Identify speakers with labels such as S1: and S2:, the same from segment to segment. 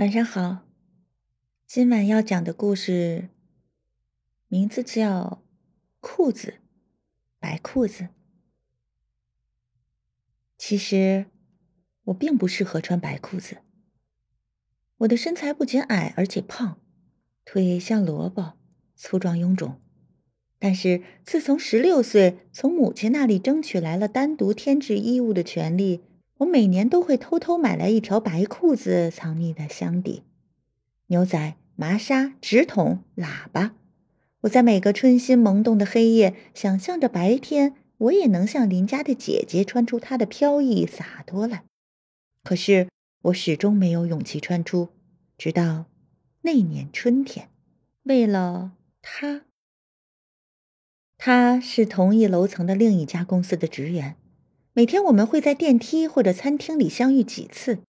S1: 晚上好，今晚要讲的故事名字叫《裤子》，白裤子。其实我并不适合穿白裤子。我的身材不仅矮，而且胖，腿像萝卜，粗壮臃肿。但是自从十六岁从母亲那里争取来了单独添置衣物的权利。我每年都会偷偷买来一条白裤子，藏匿在箱底。牛仔、麻纱、纸筒、喇叭，我在每个春心萌动的黑夜，想象着白天我也能像邻家的姐姐穿出她的飘逸洒脱来。可是我始终没有勇气穿出，直到那年春天，为了他。他是同一楼层的另一家公司的职员。每天我们会在电梯或者餐厅里相遇几次，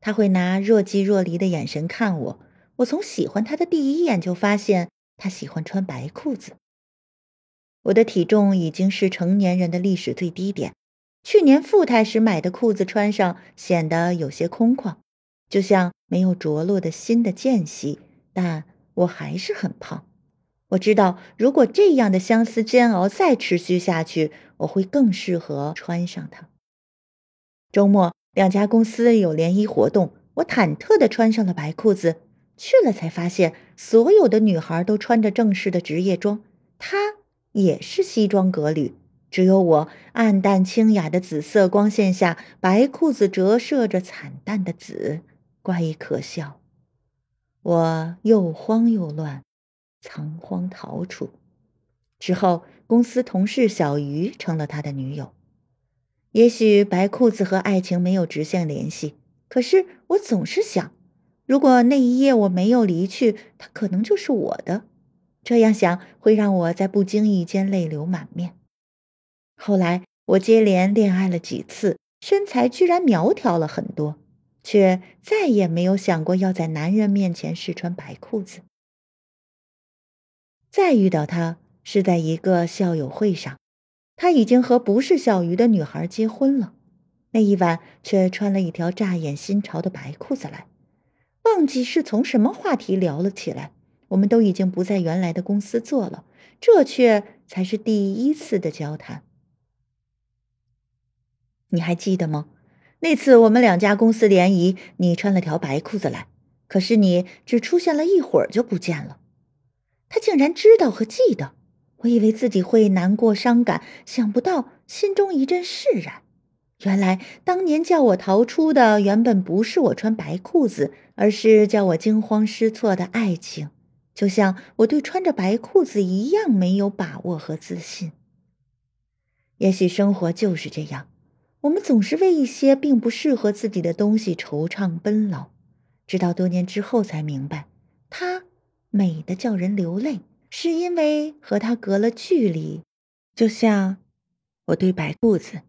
S1: 他会拿若即若离的眼神看我。我从喜欢他的第一眼就发现他喜欢穿白裤子。我的体重已经是成年人的历史最低点，去年富态时买的裤子穿上显得有些空旷，就像没有着落的新的间隙。但我还是很胖。我知道，如果这样的相思煎熬再持续下去，我会更适合穿上它。周末，两家公司有联谊活动，我忐忑地穿上了白裤子。去了才发现，所有的女孩都穿着正式的职业装，她也是西装革履，只有我暗淡清雅的紫色光线下，白裤子折射着惨淡的紫，怪异可笑。我又慌又乱。仓皇逃出之后，公司同事小鱼成了他的女友。也许白裤子和爱情没有直线联系，可是我总是想，如果那一夜我没有离去，他可能就是我的。这样想会让我在不经意间泪流满面。后来我接连恋爱了几次，身材居然苗条了很多，却再也没有想过要在男人面前试穿白裤子。再遇到他是在一个校友会上，他已经和不是小鱼的女孩结婚了。那一晚却穿了一条乍眼新潮的白裤子来，忘记是从什么话题聊了起来。我们都已经不在原来的公司做了，这却才是第一次的交谈。你还记得吗？那次我们两家公司联谊，你穿了条白裤子来，可是你只出现了一会儿就不见了。他竟然知道和记得，我以为自己会难过伤感，想不到心中一阵释然。原来当年叫我逃出的，原本不是我穿白裤子，而是叫我惊慌失措的爱情，就像我对穿着白裤子一样没有把握和自信。也许生活就是这样，我们总是为一些并不适合自己的东西惆怅奔劳，直到多年之后才明白，他。美的叫人流泪，是因为和他隔了距离，就像我对白兔子。